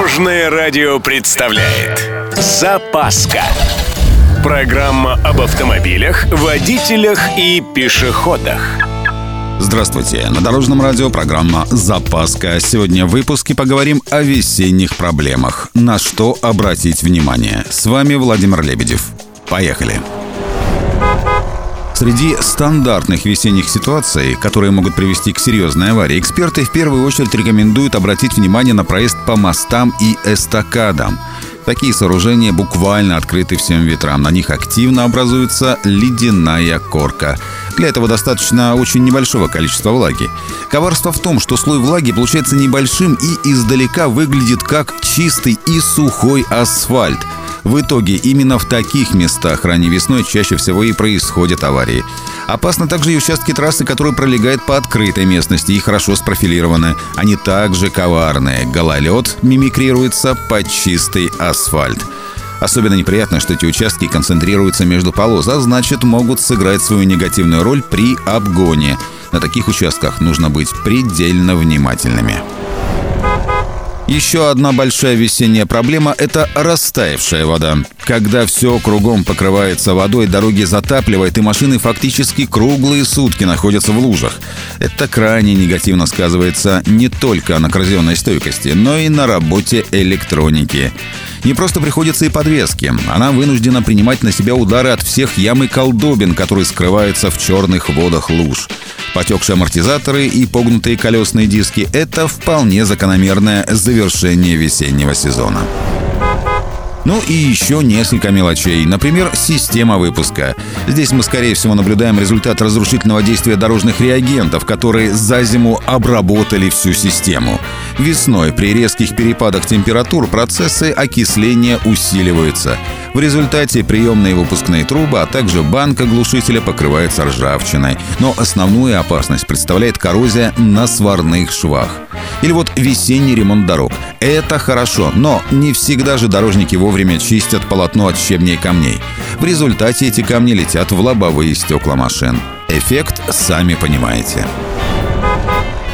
Дорожное радио представляет Запаска Программа об автомобилях, водителях и пешеходах Здравствуйте! На Дорожном радио программа «Запаска». Сегодня в выпуске поговорим о весенних проблемах. На что обратить внимание. С вами Владимир Лебедев. Поехали! Среди стандартных весенних ситуаций, которые могут привести к серьезной аварии, эксперты в первую очередь рекомендуют обратить внимание на проезд по мостам и эстакадам. Такие сооружения буквально открыты всем ветрам. На них активно образуется ледяная корка. Для этого достаточно очень небольшого количества влаги. Коварство в том, что слой влаги получается небольшим и издалека выглядит как чистый и сухой асфальт – в итоге именно в таких местах ранней весной чаще всего и происходят аварии. Опасны также и участки трассы, которые пролегают по открытой местности и хорошо спрофилированы. Они также коварные. Гололед мимикрируется под чистый асфальт. Особенно неприятно, что эти участки концентрируются между полос, а значит могут сыграть свою негативную роль при обгоне. На таких участках нужно быть предельно внимательными. Еще одна большая весенняя проблема – это растаявшая вода. Когда все кругом покрывается водой, дороги затапливает, и машины фактически круглые сутки находятся в лужах. Это крайне негативно сказывается не только на коррозионной стойкости, но и на работе электроники. Не просто приходится и подвески. Она вынуждена принимать на себя удары от всех ям и колдобин, которые скрываются в черных водах луж. Потекшие амортизаторы и погнутые колесные диски – это вполне закономерное завершение весеннего сезона. Ну и еще несколько мелочей. Например, система выпуска. Здесь мы, скорее всего, наблюдаем результат разрушительного действия дорожных реагентов, которые за зиму обработали всю систему. Весной при резких перепадах температур процессы окисления усиливаются. В результате приемные выпускные трубы, а также банка глушителя покрывается ржавчиной. Но основную опасность представляет коррозия на сварных швах. Или вот весенний ремонт дорог. Это хорошо, но не всегда же дорожники вовремя чистят полотно от щебней и камней. В результате эти камни летят в лобовые стекла машин. Эффект сами понимаете.